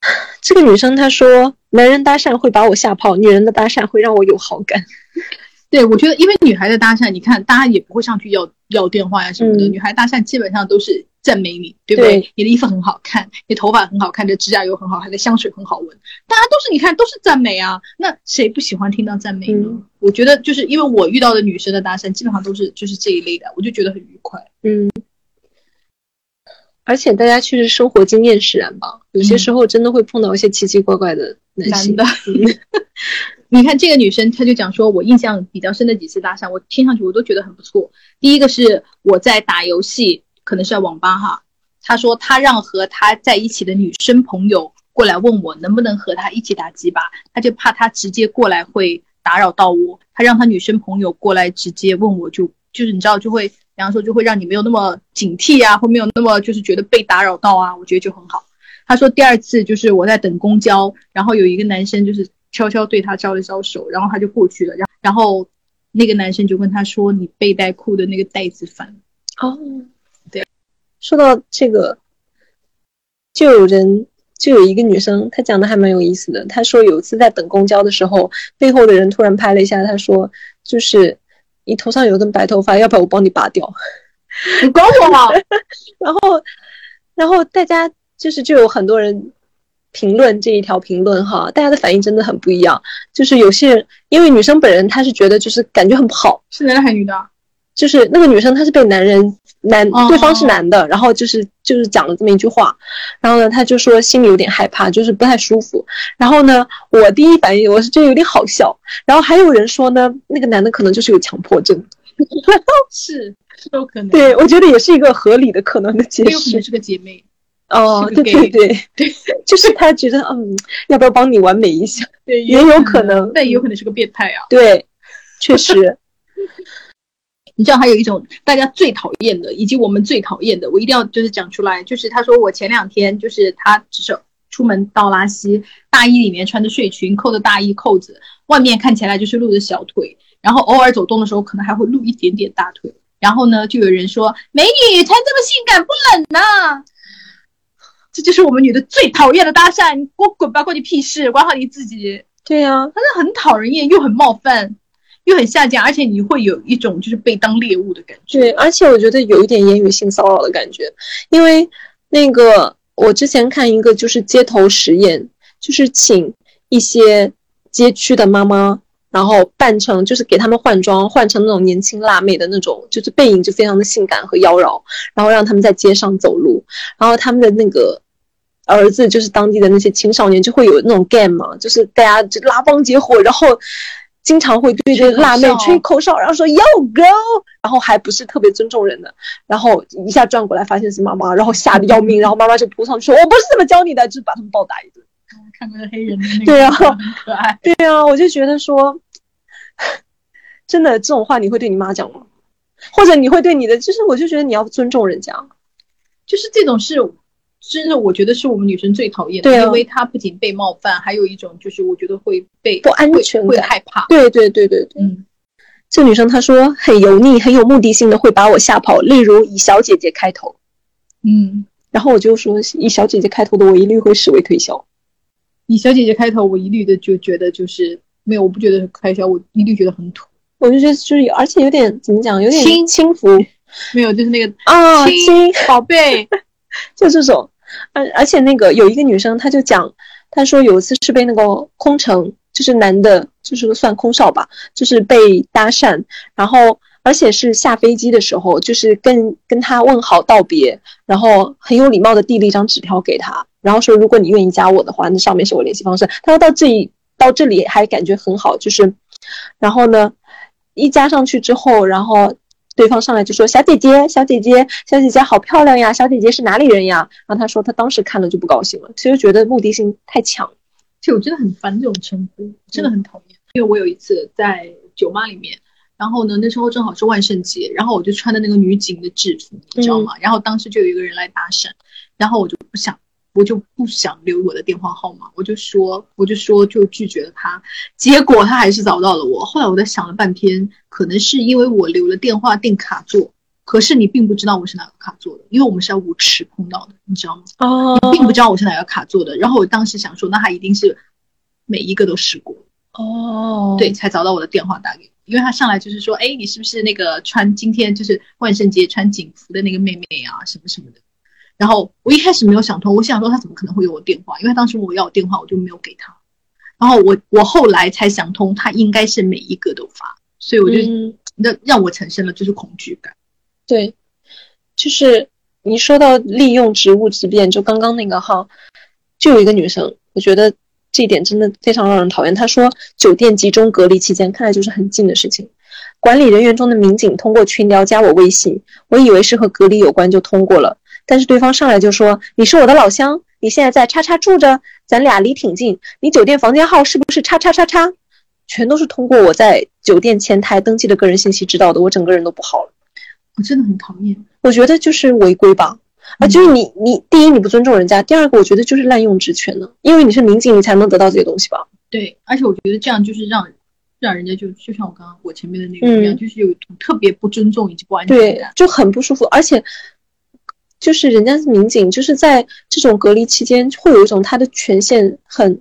这个女生她说，男人搭讪会把我吓跑，女人的搭讪会让我有好感。对，我觉得因为女孩的搭讪，你看大家也不会上去要要电话呀什么的，女孩搭讪基本上都是。赞美你，对不对？你的衣服很好看，你头发很好看，这指甲油很好，还的香水很好闻，大家都是你看都是赞美啊。那谁不喜欢听到赞美呢？我觉得就是因为我遇到的女生的搭讪基本上都是就是这一类的，我就觉得很愉快。嗯，而且大家确实生活经验使然吧，有些时候真的会碰到一些奇奇怪怪的男性。的，你看这个女生，她就讲说，我印象比较深的几次搭讪，我听上去我都觉得很不错。第一个是我在打游戏。可能是在网吧哈，他说他让和他在一起的女生朋友过来问我能不能和他一起打几把，他就怕他直接过来会打扰到我，他让他女生朋友过来直接问我就就是你知道就会，比方说就会让你没有那么警惕啊，或没有那么就是觉得被打扰到啊，我觉得就很好。他说第二次就是我在等公交，然后有一个男生就是悄悄对他招了招手，然后他就过去了，然然后那个男生就跟他说你背带裤的那个带子反哦。说到这个，就有人就有一个女生，她讲的还蛮有意思的。她说有一次在等公交的时候，背后的人突然拍了一下，她说：“就是你头上有根白头发，要不要我帮你拔掉？”你管我吗？然后，然后大家就是就有很多人评论这一条评论哈，大家的反应真的很不一样。就是有些人因为女生本人她是觉得就是感觉很不好，是男的还是女的？就是那个女生她是被男人。男对方是男的，然后就是就是讲了这么一句话，然后呢，他就说心里有点害怕，就是不太舒服。然后呢，我第一反应我是觉得有点好笑。然后还有人说呢，那个男的可能就是有强迫症，是有可能。对，我觉得也是一个合理的可能的解释。有可能是个姐妹。哦，对对对 对，就是他觉得嗯，要不要帮你完美一下？对，也有可能。但也有可能是个变态啊。对，确实。你知道还有一种大家最讨厌的，以及我们最讨厌的，我一定要就是讲出来。就是他说我前两天就是他只是出门倒垃圾，大衣里面穿着睡裙，扣着大衣扣子，外面看起来就是露着小腿，然后偶尔走动的时候可能还会露一点点大腿。然后呢，就有人说美女穿这么性感不冷呐？这就是我们女的最讨厌的搭讪，你给我滚吧，关你屁事，管好你自己。对呀，但是很讨人厌又很冒犯。又很下贱，而且你会有一种就是被当猎物的感觉。对，而且我觉得有一点言语性骚扰的感觉，因为那个我之前看一个就是街头实验，就是请一些街区的妈妈，然后扮成就是给他们换装，换成那种年轻辣妹的那种，就是背影就非常的性感和妖娆，然后让他们在街上走路，然后他们的那个儿子就是当地的那些青少年就会有那种 game 嘛，就是大家就拉帮结伙，然后。经常会对着辣妹吹口哨，然后说 Yo girl，然后还不是特别尊重人的，然后一下转过来发现是妈妈，然后吓得要命，然后妈妈就扑上去说：“我不是这么教你的，就是把他们暴打一顿。”看那个黑人的那个，对啊，很可爱。对啊，我就觉得说，真的这种话你会对你妈讲吗？或者你会对你的，就是我就觉得你要尊重人家，就是这种是，真的我觉得是我们女生最讨厌的，对啊因为她不仅被冒犯，还有一种就是我觉得会被不安全会会害怕。对对对对对。嗯，这女生她说很油腻，很有目的性的会把我吓跑，例如以小姐姐开头，嗯，然后我就说以小姐姐开头的我一律会视为推销。以小姐姐开头，我一律的就觉得就是没有，我不觉得是开销，我一律觉得很土。我就觉得就是，而且有点怎么讲，有点轻轻浮。没有，就是那个啊，亲。亲。宝贝，就这种，而而且那个有一个女生，她就讲，她说有一次是被那个空乘，就是男的，就是算空少吧，就是被搭讪，然后而且是下飞机的时候，就是跟跟他问好道别，然后很有礼貌的递了一张纸条给他，然后说如果你愿意加我的话，那上面是我联系方式。他说到这里到这里还感觉很好，就是，然后呢，一加上去之后，然后对方上来就说：“小姐姐，小姐姐，小姐姐好漂亮呀！小姐姐是哪里人呀？”然后他说他当时看了就不高兴了，其实觉得目的性太强。其实我真的很烦这种称呼，真的很讨厌。因为我有一次在酒吧里面，然后呢，那时候正好是万圣节，然后我就穿的那个女警的制服，你知道吗？然后当时就有一个人来搭讪，然后我就不想，我就不想留我的电话号码，我就说，我就说就拒绝了他，结果他还是找到了我。后来我在想了半天，可能是因为我留了电话订卡座。可是你并不知道我是哪个卡座的，因为我们是在舞池碰到的，你知道吗？哦你并不知道我是哪个卡座的。然后我当时想说，那他一定是每一个都试过，哦，对，才找到我的电话打给我。因为他上来就是说，哎，你是不是那个穿今天就是万圣节穿警服的那个妹妹啊，什么什么的。然后我一开始没有想通，我想说他怎么可能会有我电话？因为当时我要我电话，我就没有给他。然后我我后来才想通，他应该是每一个都发，所以我就嗯让、让我产生了就是恐惧感。对，就是你说到利用职务之便，就刚刚那个哈，就有一个女生，我觉得这一点真的非常让人讨厌。她说酒店集中隔离期间，看来就是很近的事情。管理人员中的民警通过群聊加我微信，我以为是和隔离有关就通过了，但是对方上来就说你是我的老乡，你现在在叉叉住着，咱俩离挺近，你酒店房间号是不是叉叉叉叉？全都是通过我在酒店前台登记的个人信息知道的，我整个人都不好了。我真的很讨厌。我觉得就是违规吧，啊，就是你你第一你不尊重人家，第二个我觉得就是滥用职权呢，因为你是民警，你才能得到这些东西吧？对，而且我觉得这样就是让让人家就就像我刚刚我前面的那个一样，嗯就是有一种特别不尊重以及不安全对。，就很不舒服，而且就是人家是民警，就是在这种隔离期间会有一种他的权限很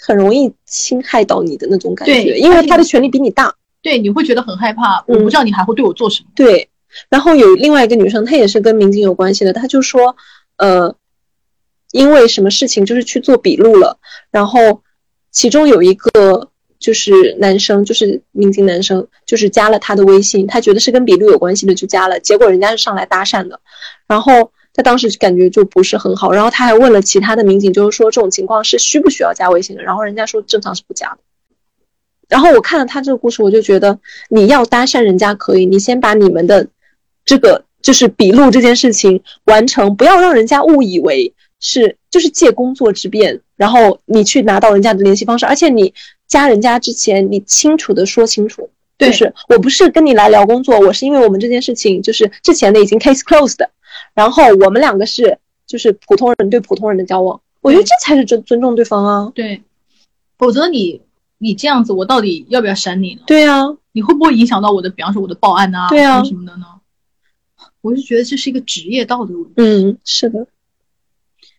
很容易侵害到你的那种感觉，对因为他的权力比你大。对，你会觉得很害怕，嗯我不知道你还会对我做什么。对，然后有另外一个女生，她也是跟民警有关系的，她就说，呃，因为什么事情就是去做笔录了，然后其中有一个就是男生，就是民警男生，就是加了他的微信，他觉得是跟笔录有关系的就加了，结果人家是上来搭讪的，然后他当时感觉就不是很好，然后他还问了其他的民警，就是说这种情况是需不需要加微信的，然后人家说正常是不加的。然后我看了他这个故事，我就觉得你要搭讪人家可以，你先把你们的这个就是笔录这件事情完成，不要让人家误以为是就是借工作之便，然后你去拿到人家的联系方式，而且你加人家之前，你清楚的说清楚，对就是我不是跟你来聊工作，我是因为我们这件事情就是之前的已经 case closed，然后我们两个是就是普通人对普通人的交往，我觉得这才是尊尊重对方啊。对，否则你你这样子，我到底要不要删你呢？对啊，你会不会影响到我的，比方说我的报案啊，对啊什么什么的呢？我是觉得这是一个职业道德问题。嗯，是的。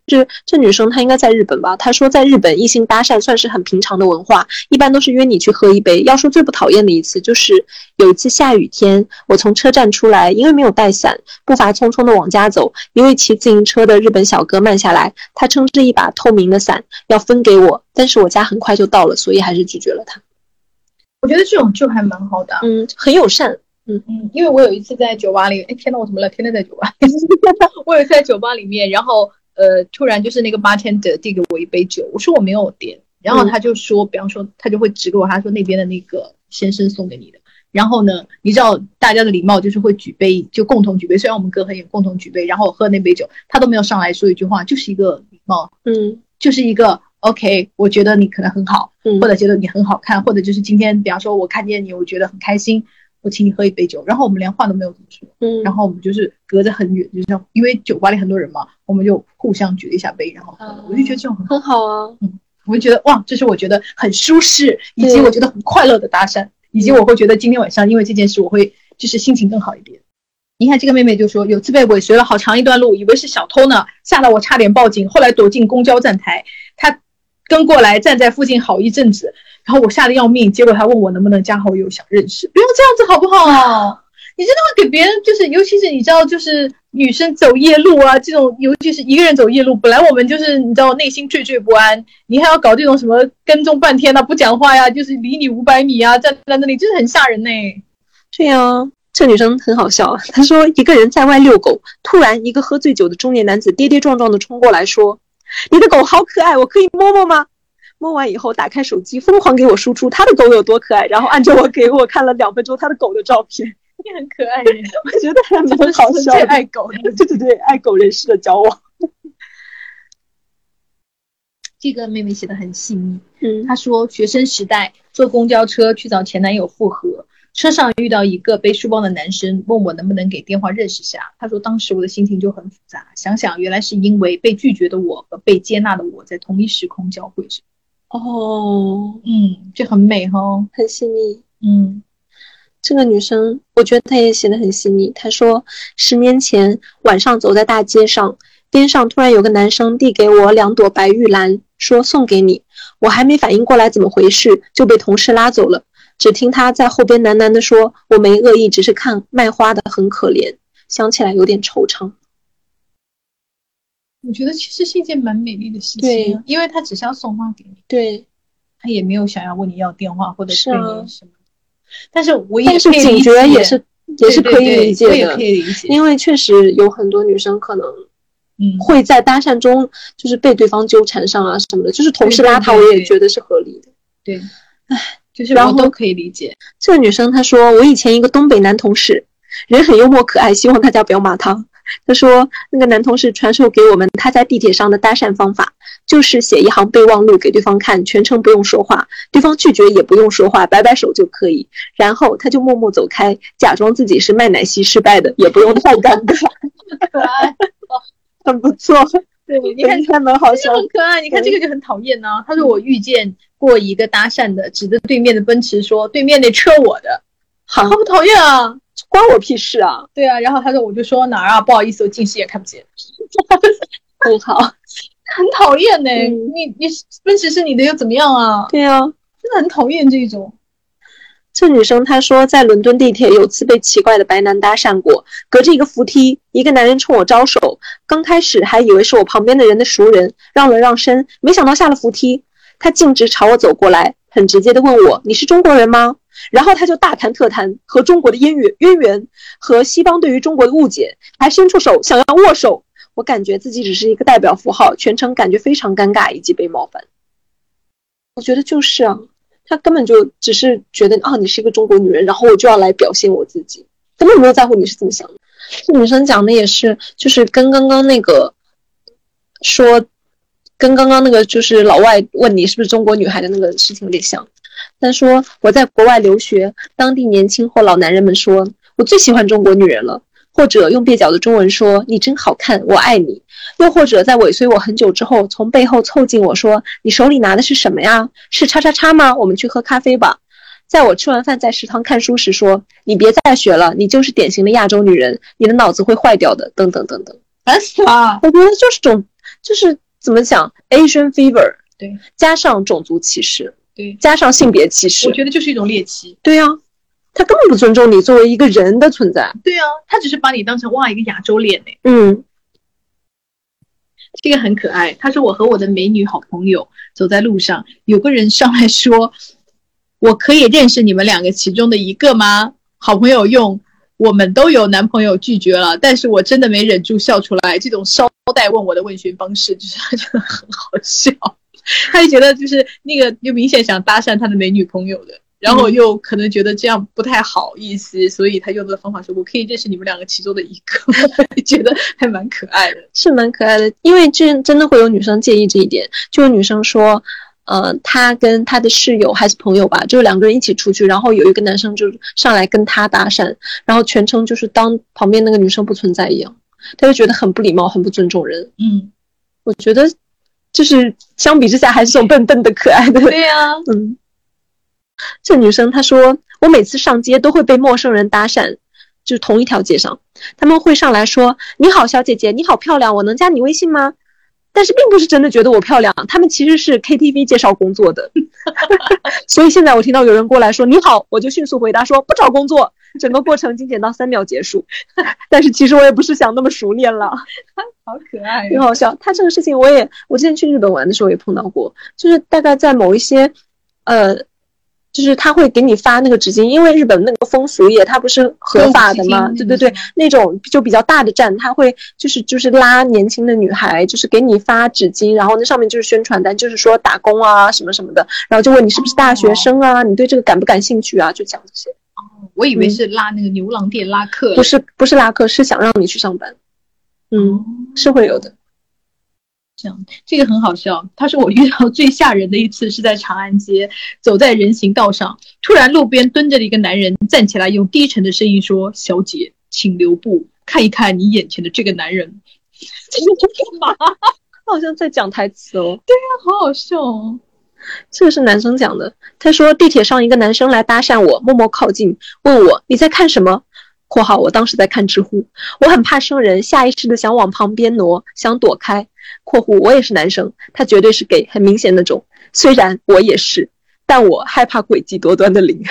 这这女生她应该在日本吧？她说在日本异性搭讪算是很平常的文化，一般都是约你去喝一杯。要说最不讨厌的一次，就是有一次下雨天，我从车站出来，因为没有带伞，步伐匆匆的往家走，一位骑自行车的日本小哥慢下来，他撑着一把透明的伞要分给我，但是我家很快就到了，所以还是拒绝了他。我觉得这种就还蛮好的啊、嗯，很友善。嗯嗯，因为我有一次在酒吧里，哎天呐，我怎么了？天天在酒吧。我有一次在酒吧里面，然后呃，突然就是那个 bartender 递给我一杯酒，我说我没有点，然后他就说，比方说他就会指给我，他说那边的那个先生送给你的。然后呢，你知道大家的礼貌就是会举杯，就共同举杯。虽然我们隔很远，共同举杯，然后我喝那杯酒，他都没有上来说一句话，就是一个礼貌，嗯就是一个 OK。我觉得你可能很好，嗯或者觉得你很好看，或者就是今天，比方说我看见你，我觉得很开心，我请你喝一杯酒，然后我们连话都没有怎么说，嗯，然后我们就是隔着很远，就像因为酒吧里很多人嘛，我们就互相举了一下杯，然后我就觉得这种很好，很好啊，我就觉得哇，这是我觉得很舒适，以及我觉得很快乐的搭讪，以及我会觉得今天晚上因为这件事，我会就是心情更好一点。你看这个妹妹就说，有次被尾随了好长一段路，以为是小偷呢，吓得我差点报警，后来躲进公交站台，她跟过来站在附近好一阵子，然后我吓得要命，结果他问我能不能加好友，想认识，不要这样子好不好？你真的会给别人，就是尤其是你知道，就是女生走夜路啊，这种尤其是一个人走夜路，本来我们就是你知道内心惴惴不安，你还要搞这种什么跟踪半天呐、不讲话呀，就是离你五百米啊，站在那里，真的很吓人呢、对呀、这女生很好笑。她说，一个人在外遛狗，突然一个喝醉酒的中年男子跌跌撞撞的冲过来说：“你的狗好可爱，我可以摸摸吗？”摸完以后，打开手机，疯狂给我输出他的狗有多可爱，然后按着我给我看了两分钟他的狗的照片。你很可爱耶，我觉得还蛮好笑。爱狗的。对对对，爱狗人士的交往。这个妹妹写的很细腻，嗯她说学生时代坐公交车去找前男友复合，车上遇到一个背书包的男生，问我能不能给电话认识下。她说当时我的心情就很复杂，想想原来是因为被拒绝的我和被接纳的我在同一时空交汇着。哦，嗯，就很美哈、很细腻。嗯这个女生，我觉得她也写的很细腻。她说，十年前晚上走在大街上，边上突然有个男生递给我两朵白玉兰，说送给你。我还没反应过来怎么回事，就被同事拉走了。只听他在后边喃喃地说：“我没恶意，只是看卖花的很可怜。”想起来有点惆怅。我觉得其实是一件蛮美丽的事情对。啊，因为他只是要送花给你，对，他也没有想要问你要电话或者是啊。对你什么。但是我也但是警觉也是也是可以理解的。可，以理解，因为确实有很多女生可能嗯，会在搭讪中就是被对方纠缠上啊什么的，就是同事拉他，我也觉得是合理的。对，唉就是然后我都可以理解。这个女生她说，我以前一个东北男同事，人很幽默可爱，希望大家不要骂他。她说那个男同事传授给我们他在地铁上的搭讪方法，就是写一行备忘录给对方看，全程不用说话，对方拒绝也不用说话，摆摆手就可以。然后他就默默走开，假装自己是卖奶昔失败的，也不用太尴尬，可爱，很不错。对，你看还蛮好笑这很可爱。你看这个就很讨厌呢、他说我遇见过一个搭讪的，指着对面的奔驰说：“对面那车我的。”好好不讨厌啊！关我屁事啊！对啊，然后他说我就说哪儿啊，不好意思，我近视也看不见，很好，很讨厌呢、嗯你你奔驰是你的又怎么样啊？对啊。真的很讨厌这种。这女生她说，在伦敦地铁有次被奇怪的白男搭讪过，隔着一个扶梯，一个男人冲我招手，刚开始还以为是我旁边的人的熟人，让了让身，没想到下了扶梯，他径直朝我走过来，很直接的问我：“你是中国人吗？”然后他就大谈特谈和中国的渊源渊源和西方对于中国的误解，还伸出手想要握手。我感觉自己只是一个代表符号，全程感觉非常尴尬以及被冒犯。我觉得就是啊，他根本就只是觉得啊，你是一个中国女人，然后我就要来表现我自己，根本没有在乎你是怎么想的。这女生讲的也是，就是跟刚刚那个说，跟刚刚那个就是老外问你是不是中国女孩的那个事情有点像。他说我在国外留学，当地年轻或老男人们说我最喜欢中国女人了，或者用蹩脚的中文说你真好看，我爱你。又或者在尾随我很久之后，从背后凑近我说：“你手里拿的是什么呀？是叉叉叉吗？我们去喝咖啡吧。”在我吃完饭在食堂看书时说：“你别再学了，你就是典型的亚洲女人，你的脑子会坏掉的。”等等等等。烦死了。我觉得就是种，就是怎么讲，Asian fever，对，加上种族歧视，对，加上性别歧视我，觉得就是一种猎奇。对呀、他根本不尊重你作为一个人的存在。对啊，他只是把你当成哇一个亚洲脸呢。嗯这个很可爱。他说我和我的美女好朋友走在路上，有个人上来说：“我可以认识你们两个其中的一个吗？”好朋友用“我们都有男朋友”拒绝了，但是我真的没忍住笑出来。这种捎带问我的问询方式，就是 真的很好笑。他就觉得就是那个又明显想搭讪他的美女朋友的，然后又可能觉得这样不太好意思，所以他用的方法是我可以认识你们两个其中的一个，觉得还蛮可爱的。是蛮可爱的，因为这真的会有女生介意这一点，就有女生说，呃，他跟他的室友还是朋友吧，就是两个人一起出去，然后有一个男生就上来跟他搭讪，然后全程就是当旁边那个女生不存在一样，他就觉得很不礼貌，很不尊重人。嗯，我觉得就是相比之下，还是这种笨笨的可爱的。对呀、嗯，这女生她说，我每次上街都会被陌生人搭讪，就是同一条街上，他们会上来说：“你好，小姐姐，你好漂亮，我能加你微信吗？”但是并不是真的觉得我漂亮，他们其实是 KTV 介绍工作的。所以现在我听到有人过来说你好，我就迅速回答说不找工作，整个过程精简到三秒结束。但是其实我也不是想那么熟练了。好可爱挺好笑。他这个事情我也，我之前去日本玩的时候也碰到过，就是大概在某一些，呃，就是他会给你发那个纸巾，因为日本那个风俗业它不是合法的嘛，对对对，那种就比较大的站，他会就是就是拉年轻的女孩，就是给你发纸巾，然后那上面就是宣传单，就是说打工啊什么什么的，然后就问你是不是大学生啊，你对这个感不感兴趣啊，就讲这些。我以为是拉那个牛郎店拉客，不是不是拉客，是想让你去上班。嗯，是会有的。这样，这个很好笑。他说我遇到最吓人的一次是在长安街，走在人行道上，突然路边蹲着的一个男人站起来，用低沉的声音说：“小姐，请留步，看一看你眼前的这个男人。”这是干嘛？好像在讲台词哦。对呀、啊，好好笑哦。这个是男生讲的。他说地铁上一个男生来搭讪我，默默靠近，问我你在看什么。（括号我当时在看知乎，我很怕生人，下意识的想往旁边挪，想躲开。）（括弧我也是男生，他绝对是 gay，很明显那种。虽然我也是，但我害怕诡计多端的零。）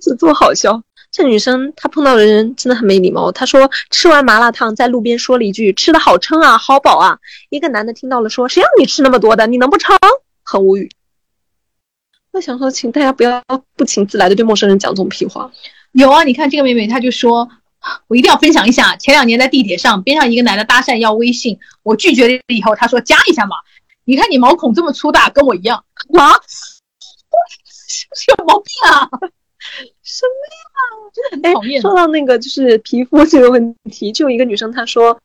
这多好笑！这女生她碰到的人真的很没礼貌。她说吃完麻辣烫在路边说了一句：“吃的好撑啊，好饱啊。”一个男的听到了说：“谁让你吃那么多的？你能不撑？”很无语。我想说，请大家不要不请自来的对陌生人讲这种屁话。有啊，你看这个妹妹，她就说，我一定要分享一下，前两年在地铁上，边上一个男的搭讪要微信，我拒绝了以后，他说加一下嘛。你看你毛孔这么粗大，跟我一样啊，是 有毛病啊？什么呀？真的很讨厌。说到那个就是皮肤这个问题，就有一个女生她说，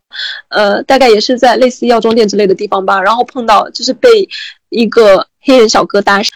呃，大概也是在类似药妆店之类的地方吧，然后碰到就是被一个黑人小哥搭讪。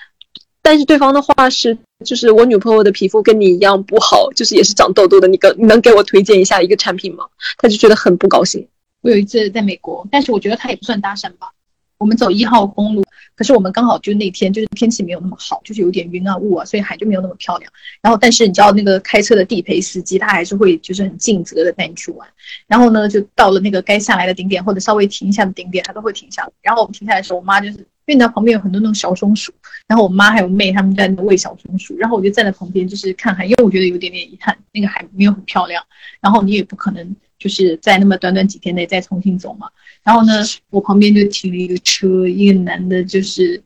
但是对方的话是，就是我女朋友的皮肤跟你一样不好，就是也是长痘痘的，你跟你能给我推荐一下一个产品吗？她就觉得很不高兴。我有一次在美国，但是我觉得他也不算搭讪吧。我们走一号公路，可是我们刚好就那天就是天气没有那么好，就是有点云啊雾啊，所以海就没有那么漂亮。然后，但是你知道那个开车的地陪司机，他还是会就是很尽责的带你去玩。然后呢，就到了那个该下来的顶点或者稍微停一下的顶点，他都会停下来。然后我们停下来的时候，我妈就是因为你知道旁边有很多那种小松鼠，然后我妈还有妹他们在那喂小松鼠，然后我就站在旁边就是看海，因为我觉得有点点遗憾，那个海没有很漂亮，然后你也不可能就是在那么短短几天内再重新走嘛。然后呢，我旁边就停了一个车，一个男的就是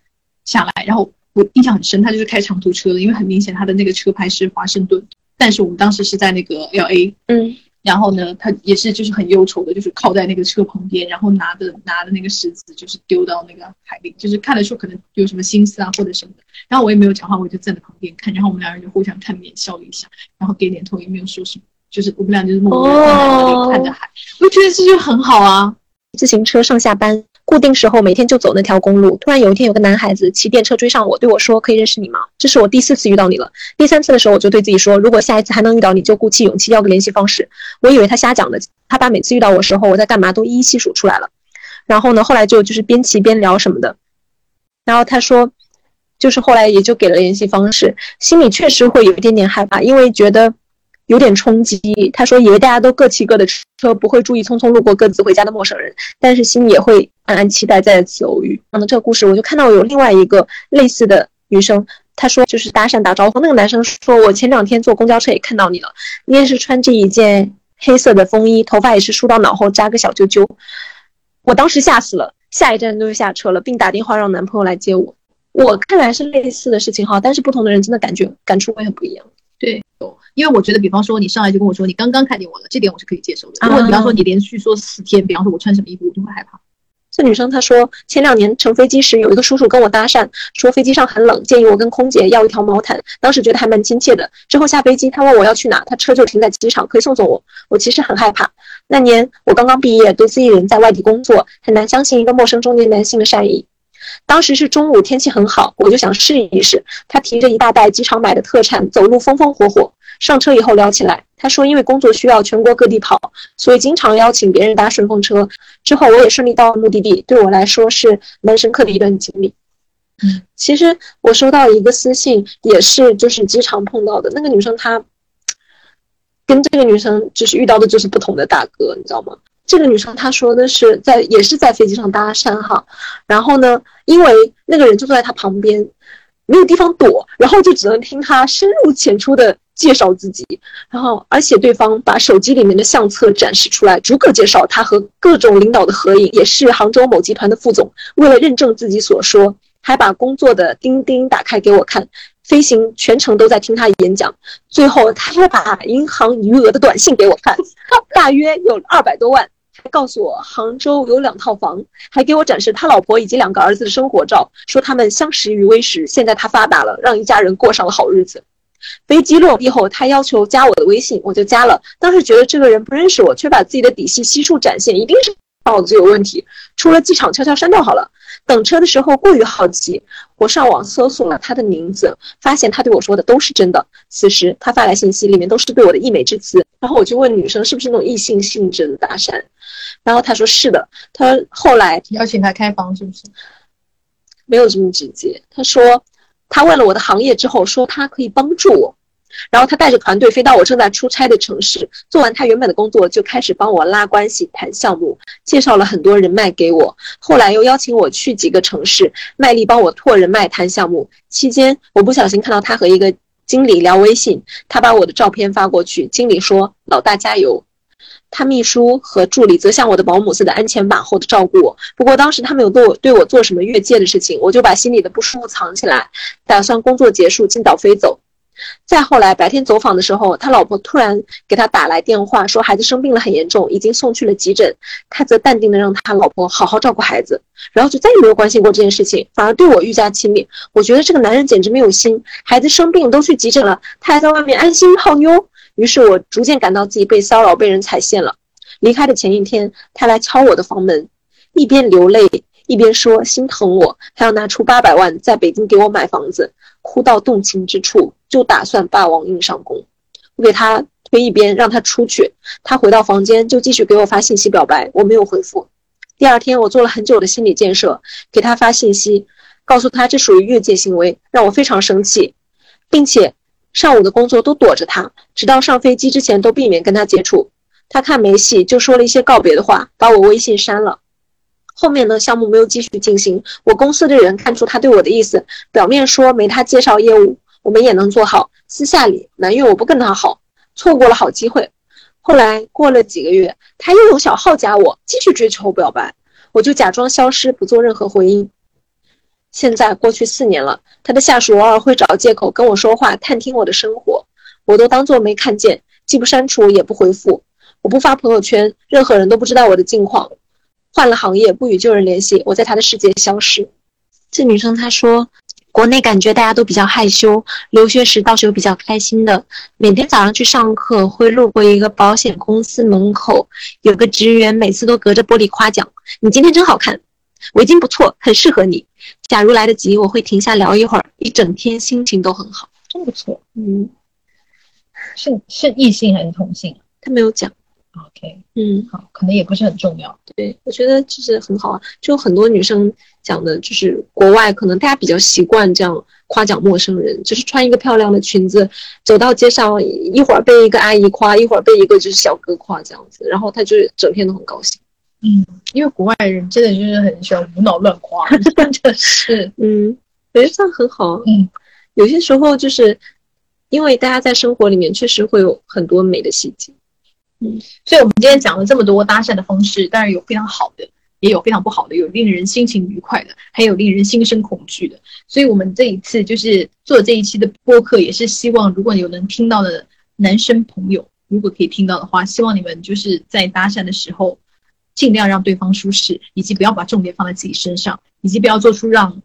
下来，然后我印象很深，他就是开长途车的，因为很明显他的那个车牌是华盛顿，但是我们当时是在那个 L A，嗯，然后呢，他也是就是很忧愁的，就是靠在那个车旁边，然后拿着拿着那个石子，就是丢到那个海里，就是看得出可能有什么心思啊或者什么的。然后我也没有讲话，我就站在旁边看，然后我们两人就互相看脸笑了一下，然后点点头，也没有说什么，就是我们俩就是默默看着海，我觉得这就很好啊。自行车上下班，固定时候每天就走那条公路。突然有一天，有个男孩子骑电车追上我，对我说：“可以认识你吗？”这是我第四次遇到你了。第三次的时候，我就对自己说：“如果下一次还能遇到你，就鼓起勇气要个联系方式。”我以为他瞎讲的，他把每次遇到我时候我在干嘛都一一细数出来了。然后呢，后来就就是边骑边聊什么的。然后他说，就是后来也就给了联系方式，心里确实会有一点点害怕，因为觉得。有点冲击。他说，以为大家都各骑各的车，不会注意匆匆路过各自回家的陌生人，但是心里也会暗暗期待再次偶遇。讲的这个故事，我就看到有另外一个类似的女生，她说就是搭讪打招呼。那个男生说，我前两天坐公交车也看到你了，你也是穿这一件黑色的风衣，头发也是梳到脑后扎个小揪揪。我当时吓死了，下一站就下车了，并打电话让男朋友来接我。我看来是类似的事情哈，但是不同的人真的感觉感触会很不一样。对，因为我觉得，比方说你上来就跟我说你刚刚看见我了，这点我是可以接受的。如果比方说你连续说四天，比方说我穿什么衣服，我就会害怕。这女生她说，前两年乘飞机时，有一个叔叔跟我搭讪，说飞机上很冷，建议我跟空姐要一条毛毯。当时觉得还蛮亲切的。之后下飞机，他问我要去哪，他车就停在机场，可以送送我。我其实很害怕。那年我刚刚毕业，独自一人在外地工作，很难相信一个陌生中年男性的善意。当时是中午，天气很好，我就想试一试。他提着一大袋机场买的特产，走路风风火火。上车以后聊起来，他说因为工作需要全国各地跑，所以经常邀请别人搭顺风车。之后我也顺利到了目的地，对我来说是蛮深刻的一段经历。嗯，其实我收到一个私信，也是就是机场碰到的那个女生，她 跟这个女生就是遇到的就是不同的大哥，你知道吗？这个女生她说的是在也是在飞机上搭讪哈，然后呢，因为那个人就坐在她旁边，没有地方躲，然后就只能听他深入浅出的。介绍自己，然后而且对方把手机里面的相册展示出来，逐个介绍他和各种领导的合影，也是杭州某集团的副总。为了认证自己所说，还把工作的钉钉打开给我看，飞行全程都在听他演讲。最后他还把银行余额的短信给我看，大约有二百多万，告诉我杭州有两套房，还给我展示他老婆以及两个儿子的生活照，说他们相识于微时，现在他发达了，让一家人过上了好日子。飞机落地后，他要求加我的微信，我就加了。当时觉得这个人不认识我，却把自己的底细悉数展现，一定是脑子有问题。出了机场，悄悄删掉好了。等车的时候过于好奇，我上网搜索了他的名字，发现他对我说的都是真的。此时他发来信息，里面都是对我的溢美之词。然后我就问女生是不是那种异性性质的搭讪，然后他说是的。他后来邀请他开房是不是？没有这么直接，他说。他问了我的行业之后，说他可以帮助我，然后他带着团队飞到我正在出差的城市，做完他原本的工作，就开始帮我拉关系、谈项目，介绍了很多人脉给我。后来又邀请我去几个城市，卖力帮我拓人脉、谈项目。期间，我不小心看到他和一个经理聊微信，他把我的照片发过去，经理说：“老大加油。”他秘书和助理则像我的保姆似的鞍前马后的照顾我。不过当时他没有对我对我做什么越界的事情，我就把心里的不舒服藏起来，打算工作结束尽早飞走。再后来白天走访的时候，他老婆突然给他打来电话，说孩子生病了很严重，已经送去了急诊。他则淡定的让他老婆好好照顾孩子，然后就再也没有关心过这件事情，反而对我愈加亲密。我觉得这个男人简直没有心，孩子生病都去急诊了，他还在外面安心泡妞。于是我逐渐感到自己被骚扰、被人踩线了。离开的前一天，他来敲我的房门，一边流泪一边说心疼我，还要拿出八百万在北京给我买房子，哭到动情之处就打算霸王硬上弓。我给他推一边，让他出去。他回到房间就继续给我发信息表白，我没有回复。第二天，我做了很久的心理建设，给他发信息，告诉他这属于越界行为，让我非常生气，并且。上午的工作都躲着他，直到上飞机之前都避免跟他接触。他看没戏，就说了一些告别的话，把我微信删了。后面呢，项目没有继续进行。我公司的人看出他对我的意思，表面说没他介绍业务，我们也能做好。私下里埋怨我不跟他好，错过了好机会。后来过了几个月，他又有小号加我，继续追求表白，我就假装消失，不做任何回应。现在过去四年了，他的下属偶尔会找借口跟我说话，探听我的生活，我都当做没看见，既不删除也不回复。我不发朋友圈，任何人都不知道我的近况。换了行业，不与旧人联系，我在他的世界消失。这女生她说，国内感觉大家都比较害羞，留学时倒是有比较开心的。每天早上去上课，会路过一个保险公司门口，有个职员每次都隔着玻璃夸奖你今天真好看。围巾不错，很适合你。假如来得及，我会停下聊一会儿，一整天心情都很好，真不错。嗯，是是异性还是同性？他没有讲。OK，嗯，好，可能也不是很重要。对，我觉得就是很好啊。就很多女生讲的，就是国外可能大家比较习惯这样夸奖陌生人，就是穿一个漂亮的裙子，走到街上，一会儿被一个阿姨夸，一会儿被一个就是小哥夸，这样子，然后她就整天都很高兴。嗯，因为国外人真的就是很喜欢无脑乱夸，真的是，嗯，我觉得这样很好。嗯，有些时候就是因为大家在生活里面确实会有很多美的细节。嗯，所以我们今天讲了这么多搭讪的方式，当然有非常好的，也有非常不好的，有令人心情愉快的，还有令人心生恐惧的。所以我们这一次就是做这一期的播客，也是希望如果有能听到的男生朋友，如果可以听到的话，希望你们就是在搭讪的时候。尽量让对方舒适，以及不要把重点放在自己身上，以及不要做出让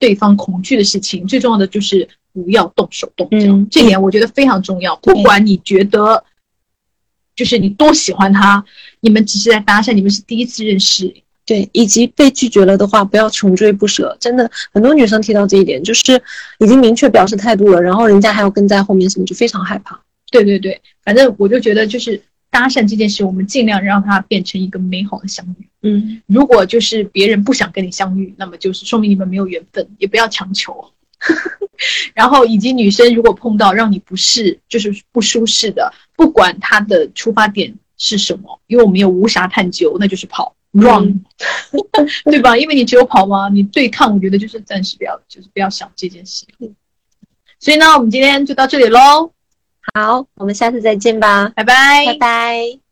对方恐惧的事情。最重要的就是不要动手动脚，嗯这点我觉得非常重要。不管你觉得就是你多喜欢他，你们只是在搭讪，你们是第一次认识，对，以及被拒绝了的话，不要穷追不舍。真的，很多女生提到这一点，就是已经明确表示态度了，然后人家还要跟在后面，什么就非常害怕。对对对，反正我就觉得就是搭讪这件事，我们尽量让它变成一个美好的相遇。嗯，如果就是别人不想跟你相遇，那么就是说明你们没有缘分，也不要强求。然后以及女生如果碰到让你不适，就是不舒适的，不管她的出发点是什么，因为我们也无暇探究，那就是跑 run，对吧？因为你只有跑嘛，你对抗，我觉得就是暂时不要，就是不要想这件事。所以呢，我们今天就到这里喽，好，我们下次再见吧，拜拜，拜拜。